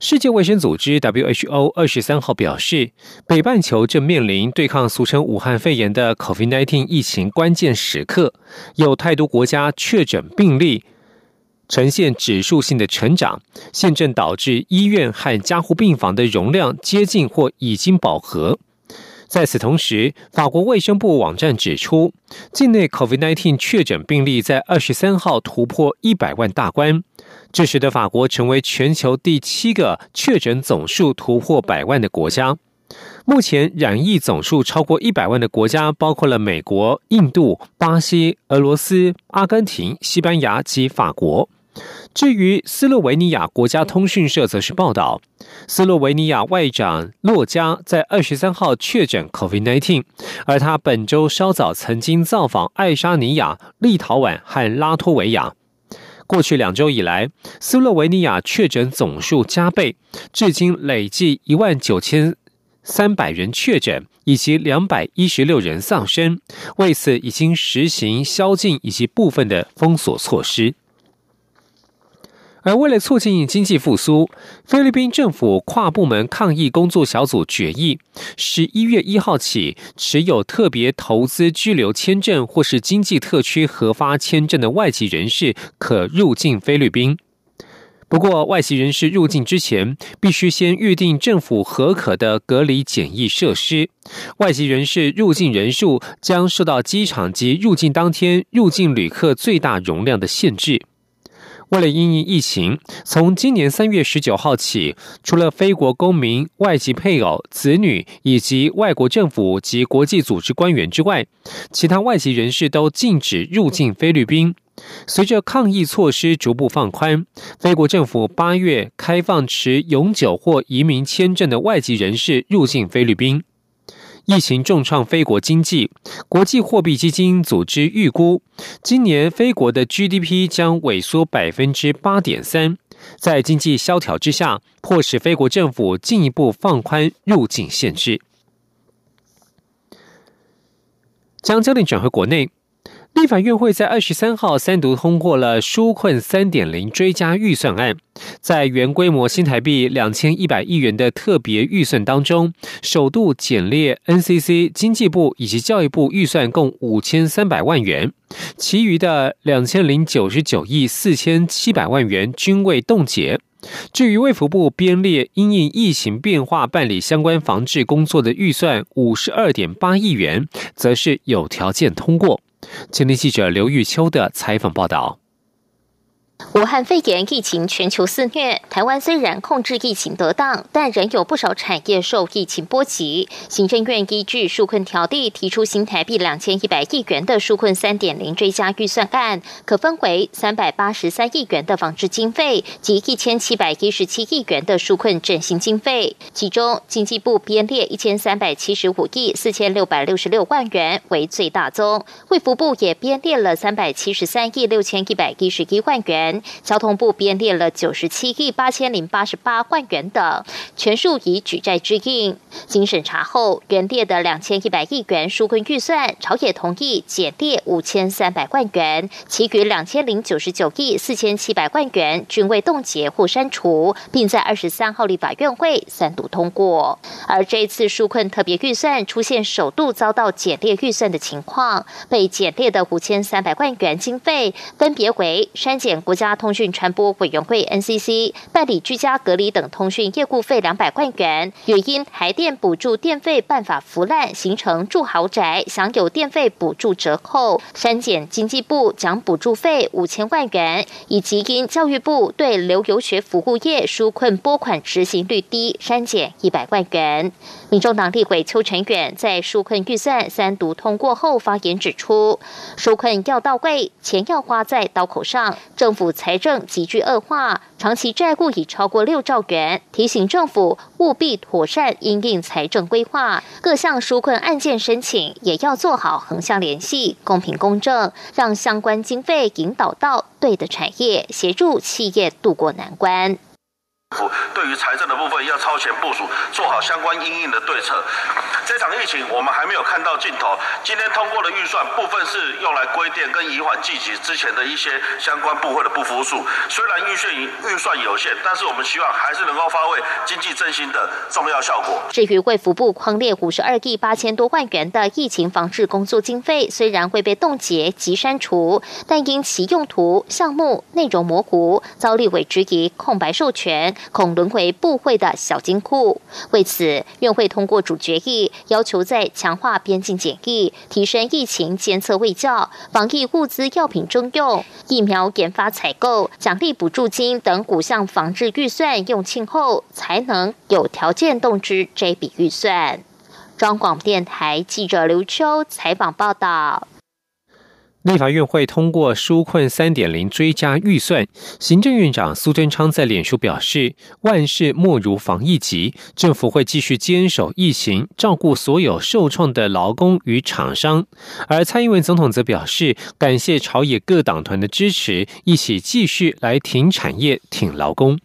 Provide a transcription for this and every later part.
世界卫生组织 WHO 二十三号表示，北半球正面临对抗俗称武汉肺炎的 COVID-19 疫情关键时刻，有太多国家确诊病例呈现指数性的成长，现正导致医院和加护病房的容量接近或已经饱和。在此同时，法国卫生部网站指出，境内 COVID-19 确诊病例在二十三号突破一百万大关。这使得法国成为全球第七个确诊总数突破百万的国家。目前染疫总数超过一百万的国家包括了美国、印度、巴西、俄罗斯、阿根廷、西班牙及法国。至于斯洛维尼亚国家通讯社则是报道，斯洛维尼亚外长洛加在二十三号确诊 COVID-19，而他本周稍早曾经造访爱沙尼亚、立陶宛和拉脱维亚。过去两周以来，斯洛维尼亚确诊总数加倍，至今累计一万九千三百人确诊，以及两百一十六人丧生。为此，已经实行宵禁以及部分的封锁措施。而为了促进经济复苏，菲律宾政府跨部门抗疫工作小组决议，十一月一号起，持有特别投资居留签证或是经济特区核发签证的外籍人士可入境菲律宾。不过，外籍人士入境之前，必须先预定政府合可的隔离检疫设施。外籍人士入境人数将受到机场及入境当天入境旅客最大容量的限制。为了因应疫情，从今年三月十九号起，除了非国公民、外籍配偶、子女以及外国政府及国际组织官员之外，其他外籍人士都禁止入境菲律宾。随着抗疫措施逐步放宽，菲国政府八月开放持永久或移民签证的外籍人士入境菲律宾。疫情重创非国经济，国际货币基金组织预估，今年非国的 GDP 将萎缩百分之八点三。在经济萧条之下，迫使非国政府进一步放宽入境限制。将焦点转回国内。立法院会在二十三号三读通过了纾困三点零追加预算案，在原规模新台币两千一百亿元的特别预算当中，首度减列 NCC、经济部以及教育部预算共五千三百万元，其余的两千零九十九亿四千七百万元均未冻结。至于卫福部编列因应疫情变化办理相关防治工作的预算五十二点八亿元，则是有条件通过。今天记者刘玉秋的采访报道。武汉肺炎疫情全球肆虐，台湾虽然控制疫情得当，但仍有不少产业受疫情波及。行政院依据纾困条例提出新台币两千一百亿元的纾困三点零追加预算案，可分为三百八十三亿元的防治经费及一千七百一十七亿元的纾困振兴经费。其中，经济部编列一千三百七十五亿四千六百六十六万元为最大宗，卫福部也编列了三百七十三亿六千一百一十一万元。交通部编列了九十七亿八千零八十八万元等，全数以举债支应。经审查后，原列的两千一百亿元纾困预算，朝野同意减列五千三百万元，其余两千零九十九亿四千七百万元均未冻结或删除，并在二十三号立法院会三读通过。而这次纾困特别预算出现首度遭到减列预算的情况，被减列的五千三百万元经费，分别为删减国家通讯传播委员会 NCC 办理居家隔离等通讯业务费两百万元，原因台电补助电费办法腐烂，形成住豪宅享有电费补助折扣，删减经济部奖补助费五千万元，以及因教育部对留游学服务业纾困拨款执行率低，删减一百万元。民众党立委邱成远在纾困预算三读通过后发言指出，纾困要到位，钱要花在刀口上，政府。财政急剧恶化，长期债务已超过六兆元，提醒政府务必妥善应应财政规划，各项纾困案件申请也要做好横向联系，公平公正，让相关经费引导到对的产业，协助企业渡过难关。府对于财政的部分要超前部署，做好相关应应的对策。这场疫情我们还没有看到尽头。今天通过的预算部分是用来规定跟移缓季节之前的一些相关部会的不服数。虽然预算预算有限，但是我们希望还是能够发挥经济振兴的重要效果。至于卫福部框列五十二亿八千多万元的疫情防治工作经费，虽然会被冻结及删除，但因其用途、项目、内容模糊，遭立委质疑空白授权。恐沦为部会的小金库。为此，院会通过主决议，要求在强化边境检疫、提升疫情监测卫教、防疫物资药品征用、疫苗研发采购、奖励补助金等五项防治预算用罄后，才能有条件动支这笔预算。中广电台记者刘秋采访报道。立法院会通过纾困三点零追加预算，行政院长苏贞昌在脸书表示：“万事莫如防疫急，政府会继续坚守疫情，照顾所有受创的劳工与厂商。”而蔡英文总统则表示：“感谢朝野各党团的支持，一起继续来挺产业、挺劳工。”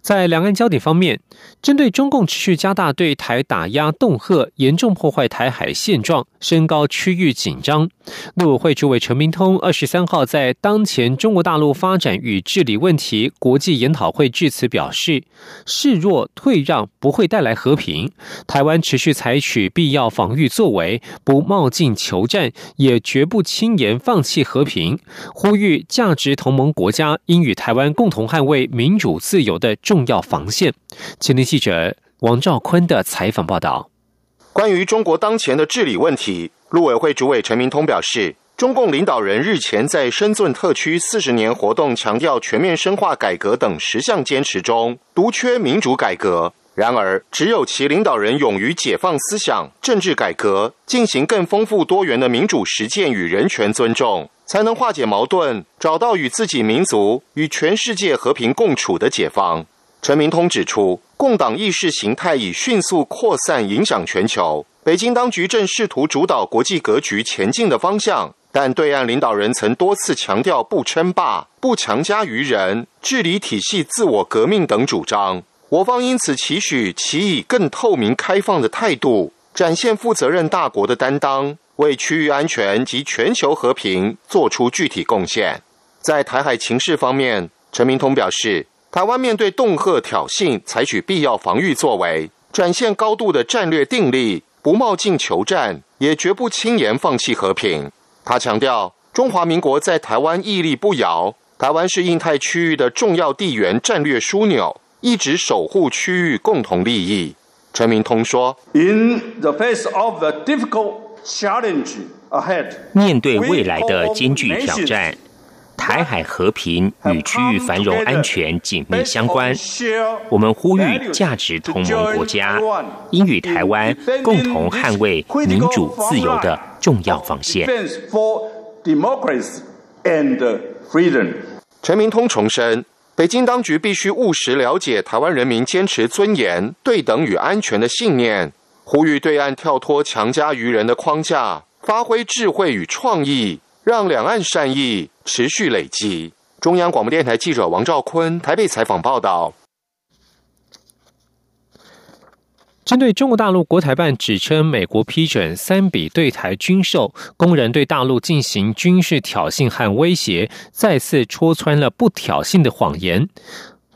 在两岸焦点方面，针对中共持续加大对台打压恫吓，严重破坏台海现状，升高区域紧张。陆委会主委陈明通二十三号在当前中国大陆发展与治理问题国际研讨会致辞表示：示弱退让不会带来和平，台湾持续采取必要防御作为，不冒进求战，也绝不轻言放弃和平。呼吁价值同盟国家应与台湾共同捍卫民主自由的重。要防线。前天记者王兆坤的采访报道，关于中国当前的治理问题，陆委会主委陈明通表示，中共领导人日前在深圳特区四十年活动强调全面深化改革等十项坚持中，独缺民主改革。然而，只有其领导人勇于解放思想、政治改革，进行更丰富多元的民主实践与人权尊重，才能化解矛盾，找到与自己民族与全世界和平共处的解放。陈明通指出，共党意识形态已迅速扩散，影响全球。北京当局正试图主导国际格局前进的方向，但对岸领导人曾多次强调不称霸、不强加于人、治理体系自我革命等主张。我方因此期许其以更透明开放的态度，展现负责任大国的担当，为区域安全及全球和平做出具体贡献。在台海情势方面，陈明通表示。台湾面对恫吓挑衅，采取必要防御作为，展现高度的战略定力，不冒进求战，也绝不轻言放弃和平。他强调，中华民国在台湾屹立不摇，台湾是印太区域的重要地缘战略枢纽，一直守护区域共同利益。陈明通说：“In the face of the difficult challenge ahead，面对未来的艰巨挑战。”台海和平与区域繁荣安全紧密相关，我们呼吁价值同盟国家应与台湾共同捍卫民主自由的重要防线。陈明通重申，北京当局必须务实了解台湾人民坚持尊严、对等与安全的信念，呼吁对岸跳脱强加于人的框架，发挥智慧与创意。让两岸善意持续累积。中央广播电台记者王兆坤台北采访报道。针对中国大陆国台办指称美国批准三笔对台军售，公然对大陆进行军事挑衅和威胁，再次戳穿了不挑衅的谎言。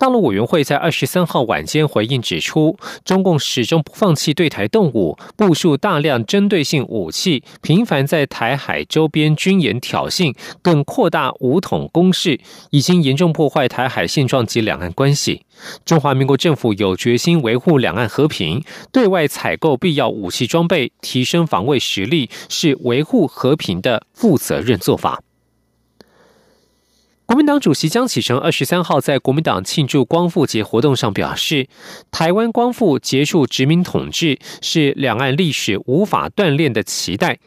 大陆委员会在二十三号晚间回应指出，中共始终不放弃对台动武，部署大量针对性武器，频繁在台海周边军演挑衅，更扩大武统攻势，已经严重破坏台海现状及两岸关系。中华民国政府有决心维护两岸和平，对外采购必要武器装备，提升防卫实力，是维护和平的负责任做法。国民党主席江启臣二十三号在国民党庆祝光复节活动上表示，台湾光复结束殖民统治是两岸历史无法锻炼的期待。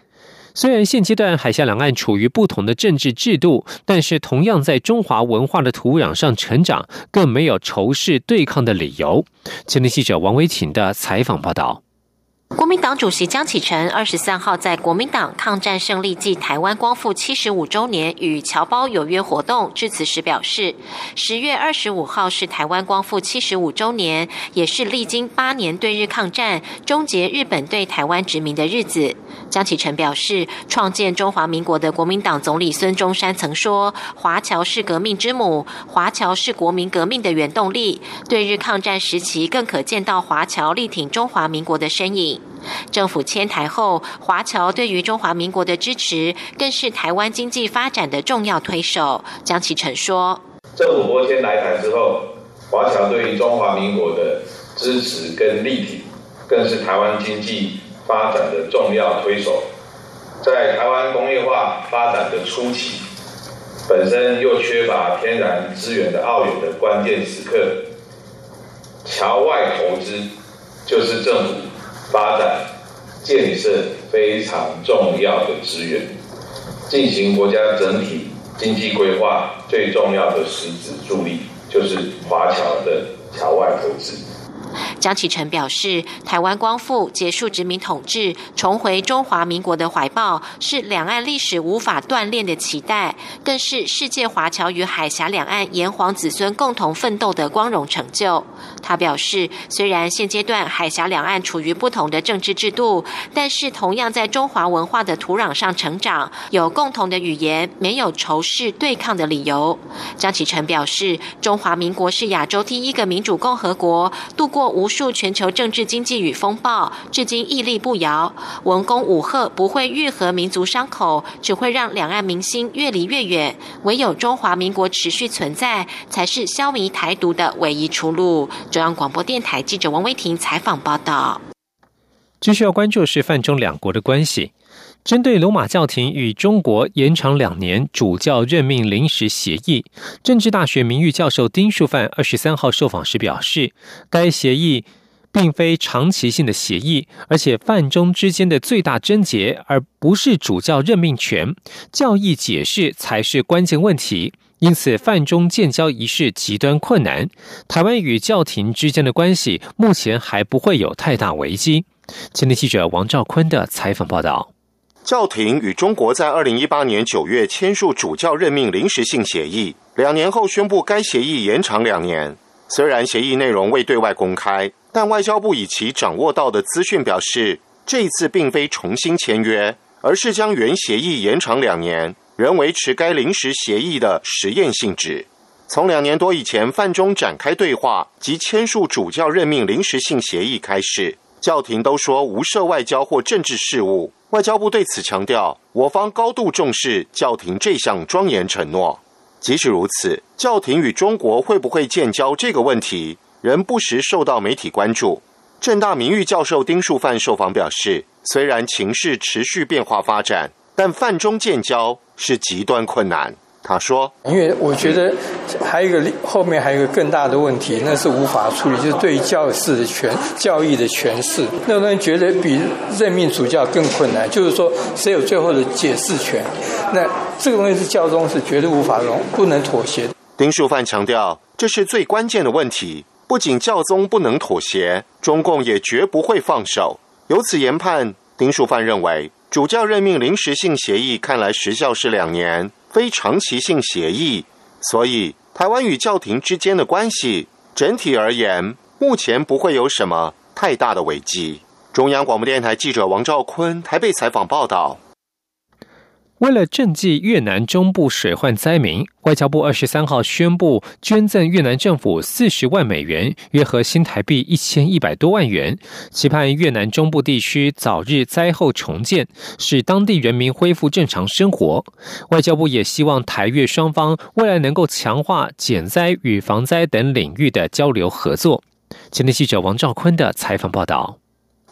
虽然现阶段海峡两岸处于不同的政治制度，但是同样在中华文化的土壤上成长，更没有仇视对抗的理由。前天记者王维琴的采访报道。国民党主席江启臣二十三号在国民党抗战胜利暨台湾光复七十五周年与侨胞有约活动致辞时表示，十月二十五号是台湾光复七十五周年，也是历经八年对日抗战、终结日本对台湾殖民的日子。江启臣表示，创建中华民国的国民党总理孙中山曾说：“华侨是革命之母，华侨是国民革命的原动力。”对日抗战时期，更可见到华侨力挺中华民国的身影。政府迁台后，华侨对于中华民国的支持，更是台湾经济发展的重要推手。江启臣说：“政府迁来台之后，华侨对于中华民国的支持跟力挺，更是台湾经济发展的重要推手。在台湾工业化发展的初期，本身又缺乏天然资源的澳远的关键时刻，侨外投资就是政府。”发展建设非常重要的资源，进行国家整体经济规划最重要的实质助力，就是华侨的侨外投资。江启臣表示，台湾光复、结束殖民统治、重回中华民国的怀抱，是两岸历史无法锻炼的期待，更是世界华侨与海峡两岸炎黄子孙共同奋斗的光荣成就。他表示，虽然现阶段海峡两岸处于不同的政治制度，但是同样在中华文化的土壤上成长，有共同的语言，没有仇视对抗的理由。江启臣表示，中华民国是亚洲第一个民主共和国，度过。无述全球政治经济与风暴，至今屹立不摇。文攻武赫不会愈合民族伤口，只会让两岸民心越离越远。唯有中华民国持续存在，才是消弭台独的唯一出路。中央广播电台记者王威婷采访报道。继续要关注是泛中两国的关系。针对罗马教廷与中国延长两年主教任命临时协议，政治大学名誉教授丁树范二十三号受访时表示，该协议并非长期性的协议，而且范中之间的最大症结，而不是主教任命权，教义解释才是关键问题。因此，范中建交仪式极端困难。台湾与教廷之间的关系目前还不会有太大危机。前天记者王兆坤的采访报道。教廷与中国在二零一八年九月签署主教任命临时性协议，两年后宣布该协议延长两年。虽然协议内容未对外公开，但外交部以其掌握到的资讯表示，这一次并非重新签约，而是将原协议延长两年，仍维持该临时协议的实验性质。从两年多以前范中展开对话及签署主教任命临时性协议开始，教廷都说无涉外交或政治事务。外交部对此强调，我方高度重视教廷这项庄严承诺。即使如此，教廷与中国会不会建交这个问题，仍不时受到媒体关注。正大名誉教授丁树范受访表示，虽然情势持续变化发展，但范中建交是极端困难。他说：“因为我觉得还有一个后面还有一个更大的问题，那是无法处理，就是对于教士的权教义的诠释，那个人觉得比任命主教更困难。就是说，谁有最后的解释权？那这个东西是教宗是绝对无法容不能妥协。”丁树范强调，这是最关键的问题，不仅教宗不能妥协，中共也绝不会放手。由此研判，丁树范认为，主教任命临时性协议看来时效是两年。非长期性协议，所以台湾与教廷之间的关系整体而言，目前不会有什么太大的危机。中央广播电台记者王兆坤台北采访报道。为了赈济越南中部水患灾民，外交部二十三号宣布捐赠越南政府四十万美元，约合新台币一千一百多万元，期盼越南中部地区早日灾后重建，使当地人民恢复正常生活。外交部也希望台越双方未来能够强化减灾与防灾等领域的交流合作。前天记者王兆坤的采访报道。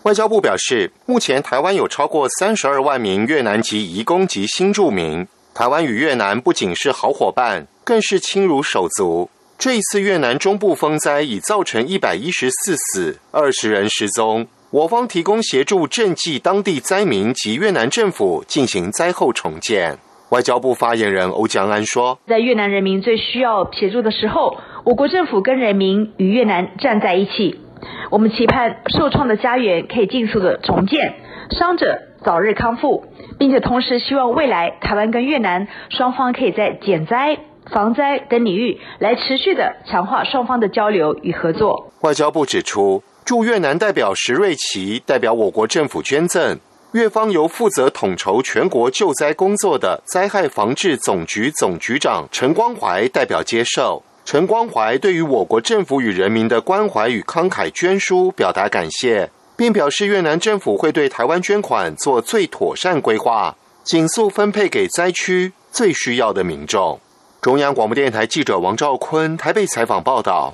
外交部表示，目前台湾有超过三十二万名越南籍移工及新住民。台湾与越南不仅是好伙伴，更是亲如手足。这一次越南中部风灾已造成一百一十四死、二十人失踪，我方提供协助赈济当地灾民及越南政府进行灾后重建。外交部发言人欧江安说：“在越南人民最需要协助的时候，我国政府跟人民与越南站在一起。我们期盼受创的家园可以尽速的重建，伤者早日康复，并且同时希望未来台湾跟越南双方可以在减灾、防灾等领域来持续的强化双方的交流与合作。”外交部指出，驻越南代表石瑞奇代表我国政府捐赠。越方由负责统筹全国救灾工作的灾害防治总局总局长陈光怀代表接受。陈光怀对于我国政府与人民的关怀与慷慨捐书表达感谢，并表示越南政府会对台湾捐款做最妥善规划，紧速分配给灾区最需要的民众。中央广播电台记者王兆坤台北采访报道。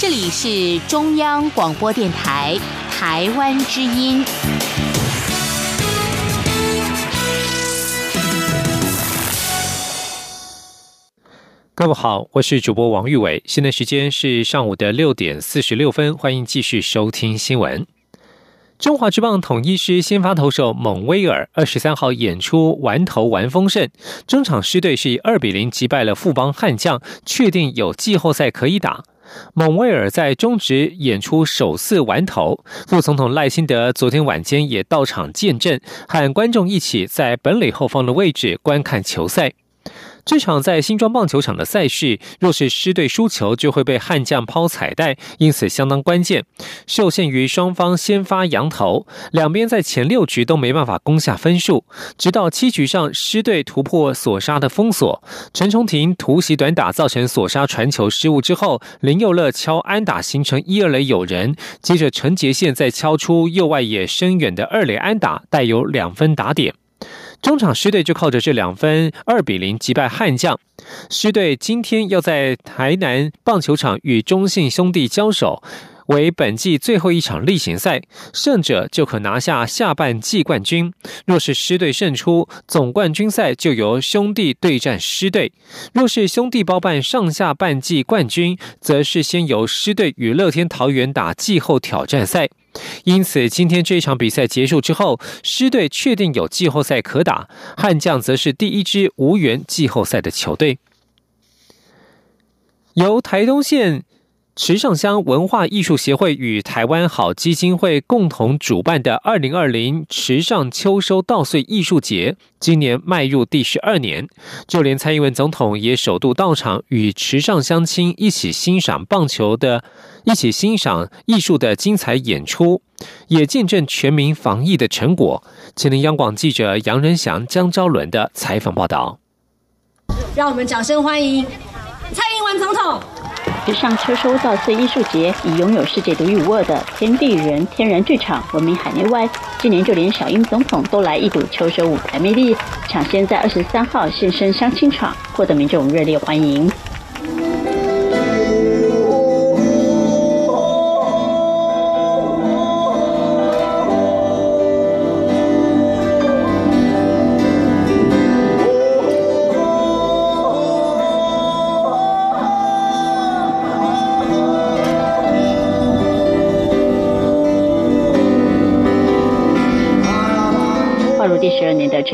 这里是中央广播电台。台湾之音，各位好，我是主播王玉伟，现在时间是上午的六点四十六分，欢迎继续收听新闻。中华之棒统一师先发投手蒙威尔二十三号演出完投完丰盛，中场狮队是以二比零击败了富邦悍将，确定有季后赛可以打。蒙威尔在中职演出首次完投，副总统赖辛德昨天晚间也到场见证，和观众一起在本垒后方的位置观看球赛。这场在新庄棒球场的赛事，若是狮队输球，就会被悍将抛彩带，因此相当关键。受限于双方先发羊头，两边在前六局都没办法攻下分数，直到七局上狮队突破索杀的封锁，陈崇廷突袭短打造成索杀传球失误之后，林佑乐敲安打形成一二垒有人，接着陈杰宪再敲出右外野深远的二垒安打，带有两分打点。中场狮队就靠着这两分二比零击败悍将。狮队今天要在台南棒球场与中信兄弟交手，为本季最后一场例行赛，胜者就可拿下下半季冠军。若是狮队胜出，总冠军赛就由兄弟对战狮队；若是兄弟包办上下半季冠军，则是先由狮队与乐天桃园打季后挑战赛。因此，今天这场比赛结束之后，狮队确定有季后赛可打，悍将则是第一支无缘季后赛的球队。由台东县。池上乡文化艺术协会与台湾好基金会共同主办的二零二零池上秋收稻穗艺术节，今年迈入第十二年。就连蔡英文总统也首度到场，与池上乡亲一起欣赏棒球的，一起欣赏艺术的精彩演出，也见证全民防疫的成果。请听央广记者杨仁祥、江昭伦的采访报道。让我们掌声欢迎蔡英文总统。时尚秋收稻穗艺术节以拥有世界独一无二的天地人天然剧场闻名海内外，今年就连小英总统都来一睹秋收舞台魅力，抢先在二十三号现身相亲场，获得民众热烈欢迎。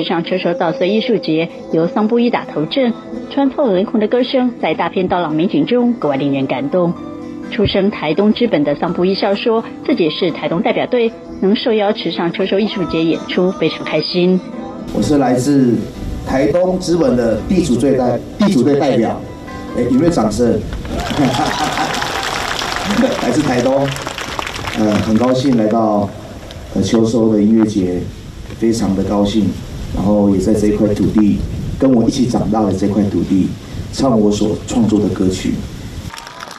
上车手稻穗艺术节由桑布伊打头阵，穿透雷洪的歌声在大片刀郎美景中格外令人感动。出生台东之本的桑布伊笑说，自己是台东代表队，能受邀池上车手艺术节演出非常开心。我是来自台东之本的地主队代地主队代表，哎，有没有掌声？来自台东，呃，很高兴来到呃秋收的音乐节，非常的高兴。然后也在这一块土地，跟我一起长大的这块土地，唱我所创作的歌曲。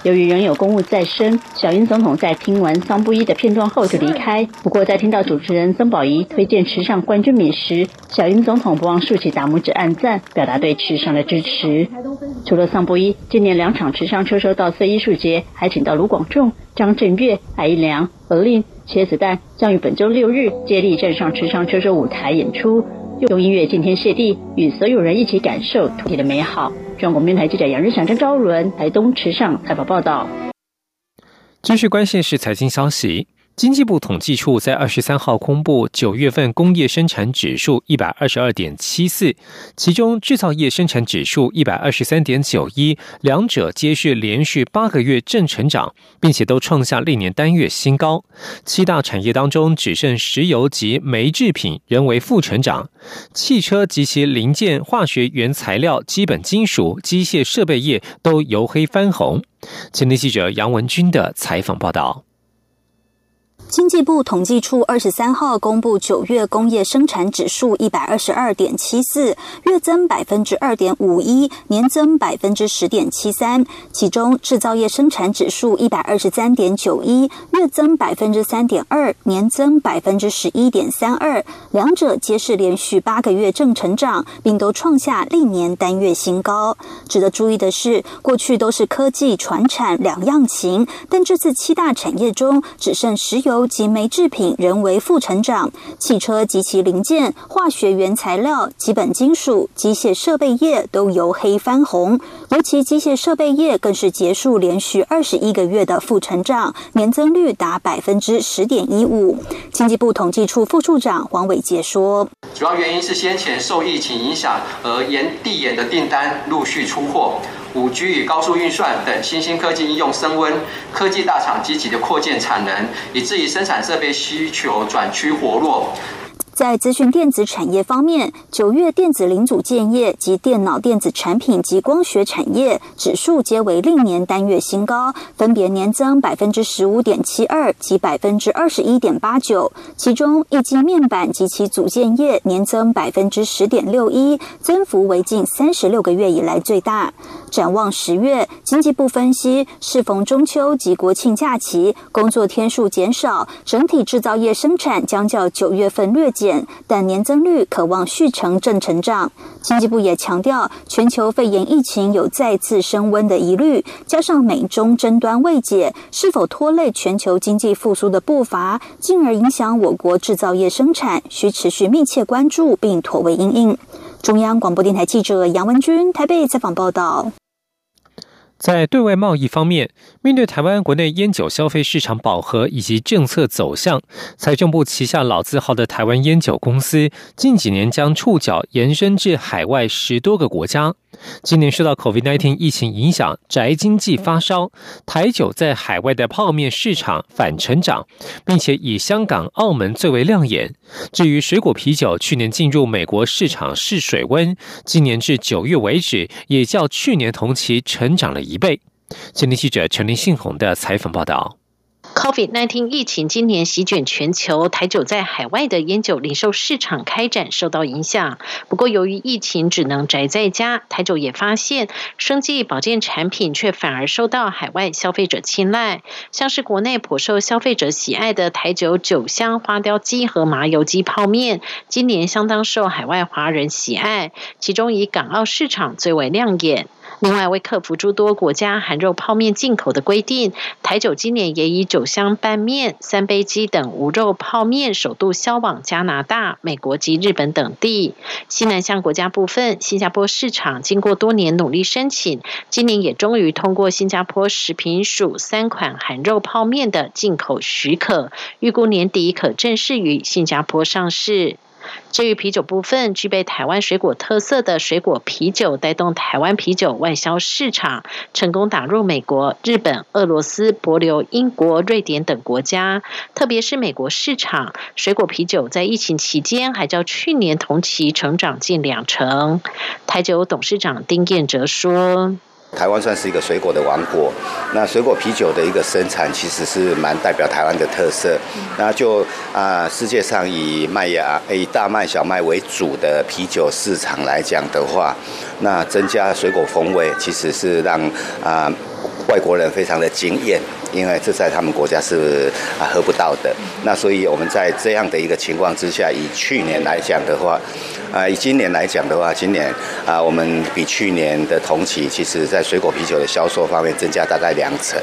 由于仍有公务在身，小英总统在听完桑布伊的片段后就离开。不过在听到主持人曾宝仪推荐池上冠军米时，小英总统不忘竖起大拇指按赞，表达对池上的支持。除了桑布伊，今年两场池上秋收稻穗艺术节还请到卢广仲、张震岳、艾一良、何令、茄子蛋，将于本周六日接力站上池上秋收舞台演出。用音乐敬天谢地，与所有人一起感受土地的美好。中国电台记者杨日祥、张昭伦台东池上采访报道。继续关心是财经消息。经济部统计处在二十三号公布九月份工业生产指数一百二十二点七四，其中制造业生产指数一百二十三点九一，两者皆是连续八个月正成长，并且都创下历年单月新高。七大产业当中，只剩石油及煤制品仍为负成长，汽车及其零件、化学原材料、基本金属、机械设备业都由黑翻红。前天记者杨文军的采访报道。经济部统计处二十三号公布九月工业生产指数一百二十二点七四，月增百分之二点五一，年增百分之十点七三。其中制造业生产指数一百二十三点九一，月增百分之三点二，年增百分之十一点三二。两者皆是连续八个月正成长，并都创下历年单月新高。值得注意的是，过去都是科技、船产两样情，但这次七大产业中只剩石油。及煤制品仍为负成长，汽车及其零件、化学原材料、基本金属、机械设备业都由黑翻红，尤其机械设备业更是结束连续二十一个月的负成长，年增率达百分之十点一五。经济部统计处副处长黄伟杰说：“主要原因是先前受疫情影响而延递延的订单陆续出货。”五 G 与高速运算等新兴科技应用升温，科技大厂积极的扩建产能，以至于生产设备需求转趋活络。在资讯电子产业方面，九月电子零组件业及电脑电子产品及光学产业指数皆为历年单月新高，分别年增百分之十五点七二及百分之二十一点八九。其中，一晶面板及其组件业年增百分之十点六一，增幅为近三十六个月以来最大。展望十月，经济部分析，适逢中秋及国庆假期，工作天数减少，整体制造业生产将较九月份略减。但年增率可望续成正成长。经济部也强调，全球肺炎疫情有再次升温的疑虑，加上美中争端未解，是否拖累全球经济复苏的步伐，进而影响我国制造业生产，需持续密切关注并妥为应应。中央广播电台记者杨文君台北采访报道。在对外贸易方面，面对台湾国内烟酒消费市场饱和以及政策走向，财政部旗下老字号的台湾烟酒公司近几年将触角延伸至海外十多个国家。今年受到 COVID-19 疫情影响，宅经济发烧，台酒在海外的泡面市场反成长，并且以香港、澳门最为亮眼。至于水果啤酒，去年进入美国市场试水温，今年至九月为止，也较去年同期成长了一倍。今天记者陈林信宏的采访报道。Covid-19 疫情今年席卷全球，台酒在海外的烟酒零售市场开展受到影响。不过，由于疫情只能宅在家，台酒也发现生计保健产品却反而受到海外消费者青睐。像是国内颇受消费者喜爱的台酒酒香花雕鸡和麻油鸡泡面，今年相当受海外华人喜爱，其中以港澳市场最为亮眼。另外，为克服诸多国家含肉泡面进口的规定，台酒今年也以酒香拌面、三杯鸡等无肉泡面首度销往加拿大、美国及日本等地。西南向国家部分，新加坡市场经过多年努力申请，今年也终于通过新加坡食品署三款含肉泡面的进口许可，预估年底可正式于新加坡上市。至于啤酒部分，具备台湾水果特色的水果啤酒，带动台湾啤酒外销市场成功打入美国、日本、俄罗斯、博流、英国、瑞典等国家。特别是美国市场，水果啤酒在疫情期间还较去年同期成长近两成。台酒董事长丁彦哲说。台湾算是一个水果的王国，那水果啤酒的一个生产其实是蛮代表台湾的特色。那就啊，世界上以麦芽、以大麦、小麦为主的啤酒市场来讲的话，那增加水果风味，其实是让啊外国人非常的惊艳，因为这在他们国家是啊喝不到的。那所以我们在这样的一个情况之下，以去年来讲的话。啊，以今年来讲的话，今年啊，我们比去年的同期，其实在水果啤酒的销售方面增加大概两成。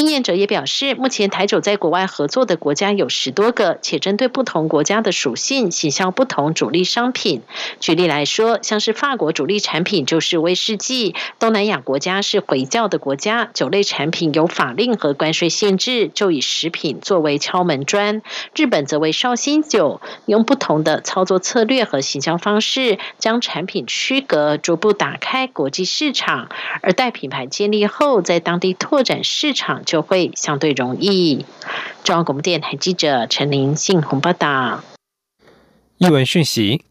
经验者也表示，目前台酒在国外合作的国家有十多个，且针对不同国家的属性，形象不同主力商品。举例来说，像是法国主力产品就是威士忌，东南亚国家是回教的国家，酒类产品有法令和关税限制，就以食品作为敲门砖。日本则为绍兴酒，用不同的操作策略和形象方式，将产品区隔，逐步打开国际市场。而待品牌建立后，在当地拓展市场。就会相对容易。中央广播电台记者陈林信宏报道。译文讯息。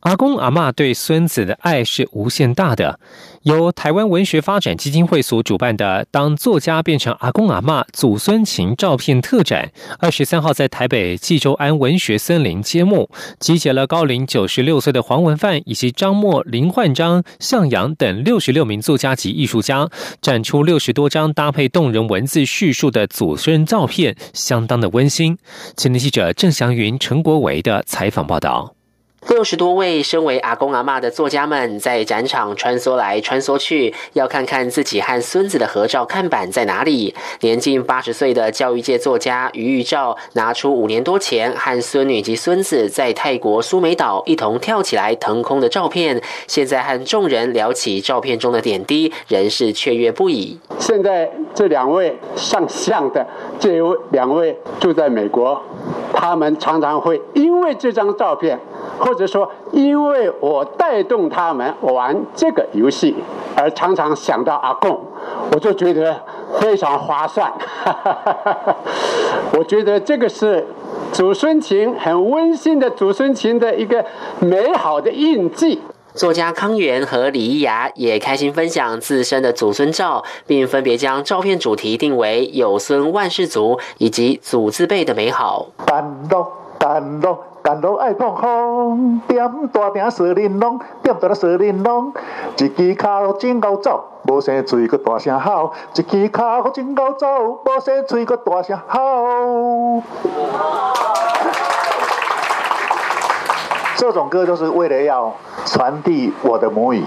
阿公阿妈对孙子的爱是无限大的。由台湾文学发展基金会所主办的“当作家变成阿公阿妈祖孙情照片特展”，二十三号在台北济州安文学森林揭幕，集结了高龄九十六岁的黄文范以及张默、林焕章、向阳等六十六名作家及艺术家，展出六十多张搭配动人文字叙述的祖孙照片，相当的温馨。前天记者郑祥云、陈国维的采访报道。六十多位身为阿公阿妈的作家们在展场穿梭来穿梭去，要看看自己和孙子的合照看板在哪里。年近八十岁的教育界作家余玉照拿出五年多前和孙女及孙子在泰国苏梅岛一同跳起来腾空的照片，现在和众人聊起照片中的点滴，仍是雀跃不已。现在这两位上相的这两位住在美国，他们常常会因为这张照片。或说，因为我带动他们玩这个游戏，而常常想到阿贡，我就觉得非常划算。我觉得这个是祖孙情很温馨的祖孙情的一个美好的印记。作家康源和李一雅也开心分享自身的祖孙照，并分别将照片主题定为“有孙万事足”以及“祖字辈的美好”。干路爱碰风，点大鼎说玲珑，点大鼎说玲珑。一支脚真够走，无生嘴个大声吼。一支脚真够走，无生嘴个大声吼。这种歌就是为了要传递我的母语。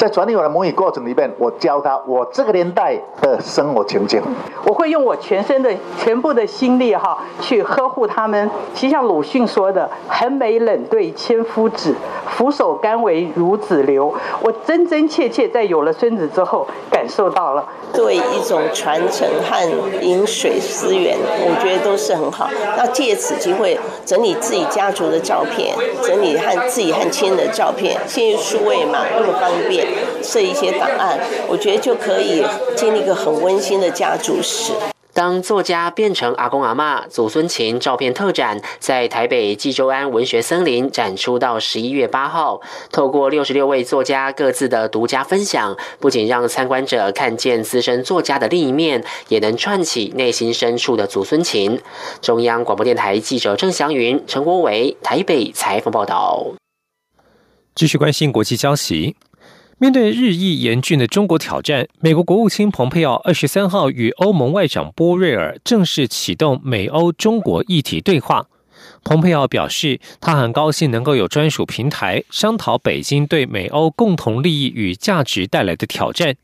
在传递我的母语过程里面，我教他我这个年代的生活情景。我会用我全身的全部的心力哈，去呵护他们。其实像鲁迅说的“横眉冷对千夫指，俯首甘为孺子牛”。我真真切切在有了孙子之后，感受到了对一种传承和饮水思源，我觉得都是很好。要借此机会整理自己家族的照片，整理和自己和亲人的照片，现在数位嘛，那么方便。设一些档案，我觉得就可以建立一个很温馨的家族史。当作家变成阿公阿妈，祖孙情照片特展在台北济州安文学森林展出到十一月八号。透过六十六位作家各自的独家分享，不仅让参观者看见资深作家的另一面，也能串起内心深处的祖孙情。中央广播电台记者郑祥云、陈国伟台北采访报道。继续关心国际消息。面对日益严峻的中国挑战，美国国务卿蓬佩奥二十三号与欧盟外长波瑞尔正式启动美欧中国议题对话。蓬佩奥表示，他很高兴能够有专属平台商讨北京对美欧共同利益与价值带来的挑战。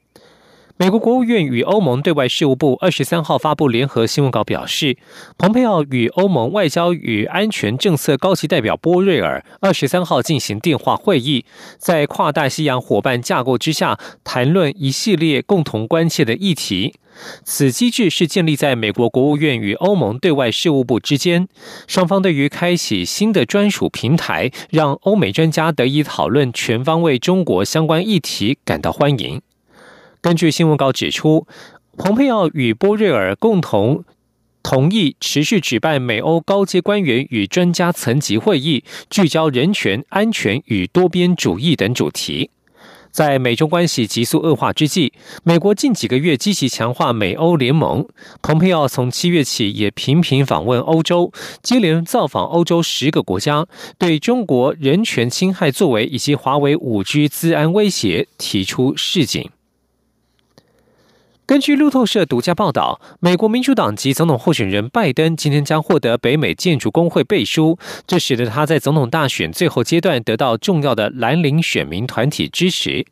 美国国务院与欧盟对外事务部二十三号发布联合新闻稿表示，蓬佩奥与欧盟外交与安全政策高级代表波瑞尔二十三号进行电话会议，在跨大西洋伙伴架构之下谈论一系列共同关切的议题。此机制是建立在美国国务院与欧盟对外事务部之间，双方对于开启新的专属平台，让欧美专家得以讨论全方位中国相关议题感到欢迎。根据新闻稿指出，蓬佩奥与波瑞尔共同同意持续举办美欧高阶官员与专家层级会议，聚焦人权、安全与多边主义等主题。在美中关系急速恶化之际，美国近几个月积极强化美欧联盟。蓬佩奥从七月起也频频访问欧洲，接连造访欧洲十个国家，对中国人权侵害作为以及华为五 G 资安威胁提出示警。根据路透社独家报道，美国民主党籍总统候选人拜登今天将获得北美建筑工会背书，这使得他在总统大选最后阶段得到重要的蓝领选民团体支持。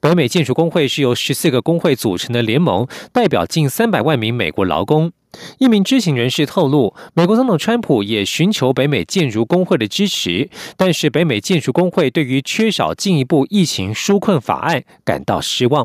北美建筑工会是由十四个工会组成的联盟，代表近三百万名美国劳工。一名知情人士透露，美国总统川普也寻求北美建筑工会的支持，但是北美建筑工会对于缺少进一步疫情纾困法案感到失望。